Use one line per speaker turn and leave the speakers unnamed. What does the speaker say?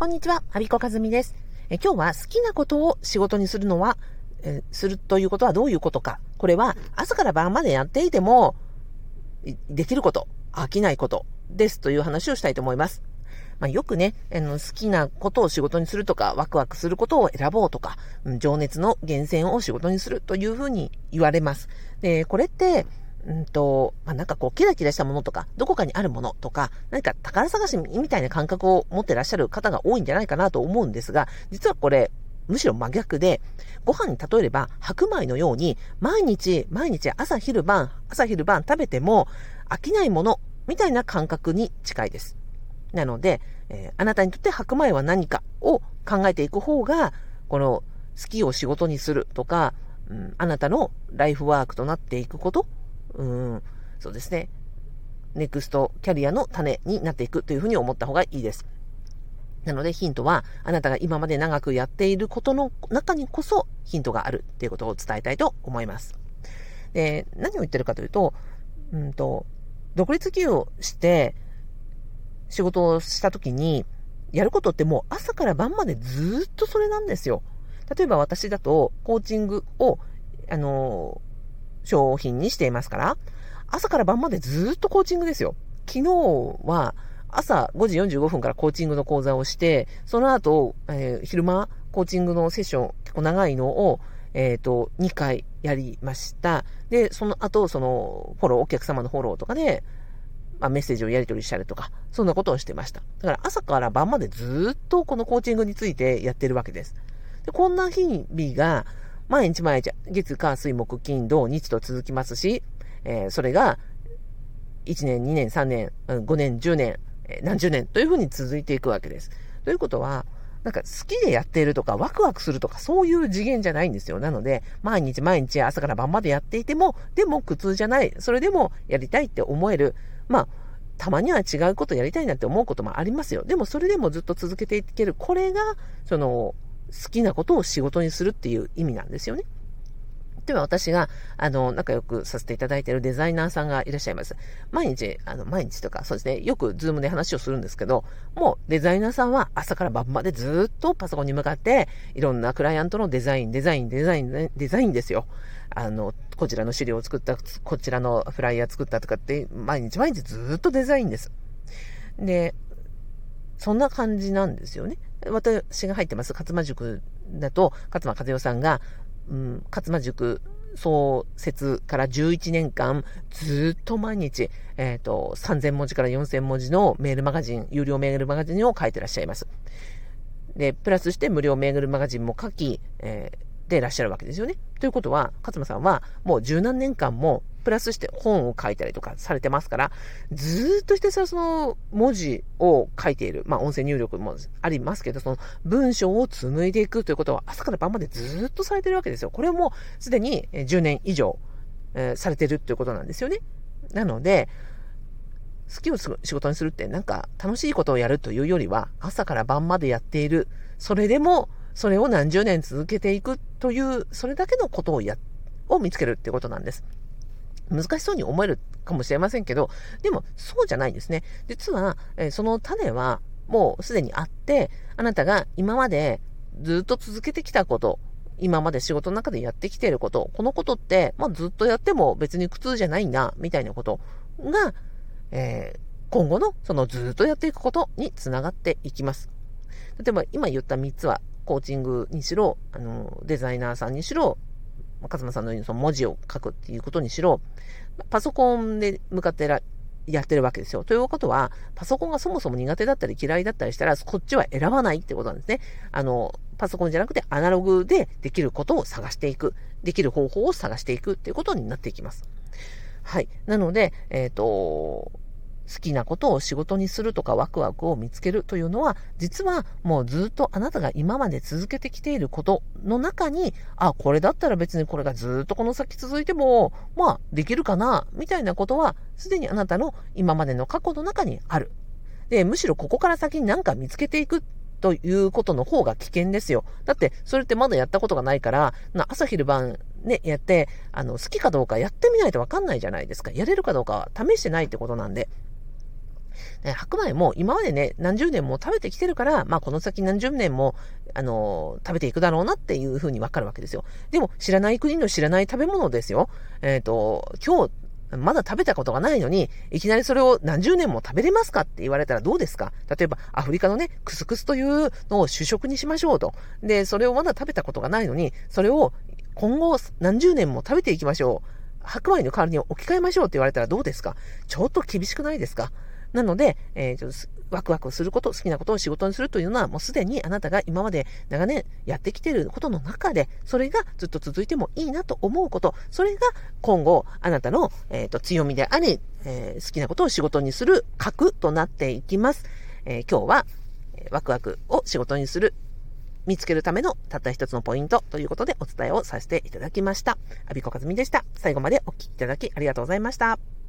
こんにちは、アビコカズミです。え今日は好きなことを仕事にするのは、えするということはどういうことか。これは朝から晩までやっていても、できること、飽きないことですという話をしたいと思います。まあ、よくね、あの、好きなことを仕事にするとか、ワクワクすることを選ぼうとか、情熱の源泉を仕事にするというふうに言われます。で、これって、うんと、まあ、なんかこう、キラキラしたものとか、どこかにあるものとか、何か宝探しみたいな感覚を持ってらっしゃる方が多いんじゃないかなと思うんですが、実はこれ、むしろ真逆で、ご飯に例えれば白米のように、毎日、毎日朝昼晩、朝昼晩食べても飽きないもの、みたいな感覚に近いです。なので、えー、あなたにとって白米は何かを考えていく方が、この好きを仕事にするとか、うん、あなたのライフワークとなっていくこと、うん、そうですね、ネクストキャリアの種になっていくというふうに思った方がいいです。なのでヒントは、あなたが今まで長くやっていることの中にこそヒントがあるっていうことを伝えたいと思います。で、何を言ってるかというと、うんと、独立企業して仕事をした時に、やることってもう朝から晩までずっとそれなんですよ。例えば私だと、コーチングを、あの商品にしていますから、朝から晩までずっとコーチングですよ。昨日は朝5時45分からコーチングの講座をして、その後、えー、昼間、コーチングのセッション、結構長いのを、えっ、ー、と、2回やりました。で、その後、その、フォロー、お客様のフォローとかで、まあ、メッセージをやり取りしたりとか、そんなことをしてました。だから朝から晩までずっとこのコーチングについてやってるわけです。でこんな日々が、毎日毎日、月、火、水、木、金、土、日と続きますし、えー、それが、1年、2年、3年、5年、10年、何十年というふうに続いていくわけです。ということは、なんか好きでやっているとか、ワクワクするとか、そういう次元じゃないんですよ。なので、毎日毎日朝から晩までやっていても、でも苦痛じゃない。それでもやりたいって思える。まあ、たまには違うことやりたいなって思うこともありますよ。でもそれでもずっと続けていける。これが、その、好きなことを仕事にするっていう意味なんですよね。では私が、あの、仲良くさせていただいているデザイナーさんがいらっしゃいます。毎日、あの、毎日とか、そうですね、よくズームで話をするんですけど、もうデザイナーさんは朝から晩までずっとパソコンに向かって、いろんなクライアントのデザイン、デザイン、デザイン、デザインですよ。あの、こちらの資料を作った、こちらのフライヤー作ったとかって、毎日毎日ずっとデザインです。で、そんな感じなんですよね。私が入ってます、勝間塾だと、勝間和代さんが、うん、勝間塾創設から11年間、ずっと毎日、えっ、ー、と、3000文字から4000文字のメールマガジン、有料メールマガジンを書いてらっしゃいます。で、プラスして無料メールマガジンも書き、えーでいらっしゃるわけですよね。ということは、勝間さんはもう十何年間もプラスして本を書いたりとかされてますから、ずっとしてその文字を書いている、まあ音声入力もありますけど、その文章を紡いでいくということは朝から晩までずっとされてるわけですよ。これもすでに10年以上、えー、されてるということなんですよね。なので、好きを仕事にするってなんか楽しいことをやるというよりは朝から晩までやっている。それでもそれを何十年続けていくっという、それだけのことをや、を見つけるってことなんです。難しそうに思えるかもしれませんけど、でもそうじゃないんですね。実は、えー、その種はもうすでにあって、あなたが今までずっと続けてきたこと、今まで仕事の中でやってきていること、このことって、まあ、ずっとやっても別に苦痛じゃないな、みたいなことが、えー、今後のそのずっとやっていくことにつながっていきます。例えば今言った3つはコーチングにしろ、あの、デザイナーさんにしろ、勝間さんのようにその文字を書くっていうことにしろ、パソコンで向かってらやってるわけですよ。ということは、パソコンがそもそも苦手だったり嫌いだったりしたら、こっちは選ばないってことなんですね。あの、パソコンじゃなくてアナログでできることを探していく。できる方法を探していくっていうことになっていきます。はい。なので、えっ、ー、と、好きなことを仕事にするとかワクワクを見つけるというのは、実はもうずっとあなたが今まで続けてきていることの中に、あ、これだったら別にこれがずっとこの先続いても、まあできるかな、みたいなことは、すでにあなたの今までの過去の中にある。で、むしろここから先に何か見つけていくということの方が危険ですよ。だって、それってまだやったことがないから、朝昼晩ね、やって、あの、好きかどうかやってみないとわかんないじゃないですか。やれるかどうか試してないってことなんで。白米も今までね、何十年も食べてきてるから、まあこの先何十年も、あのー、食べていくだろうなっていうふうにわかるわけですよ。でも、知らない国の知らない食べ物ですよ。えっ、ー、と、今日、まだ食べたことがないのに、いきなりそれを何十年も食べれますかって言われたらどうですか？例えば、アフリカのね、クスクスというのを主食にしましょうと。で、それをまだ食べたことがないのに、それを今後何十年も食べていきましょう。白米の代わりに置き換えましょうって言われたらどうですか？ちょっと厳しくないですか？なので、えー、ワクワクすること、好きなことを仕事にするというのは、もうすでにあなたが今まで長年やってきていることの中で、それがずっと続いてもいいなと思うこと、それが今後、あなたの、えーと、強みであり、えー、好きなことを仕事にする核となっていきます。えー、今日は、ワクワクを仕事にする見つけるためのたった一つのポイントということでお伝えをさせていただきました。アビコカズミでした。最後までお聴きいただきありがとうございました。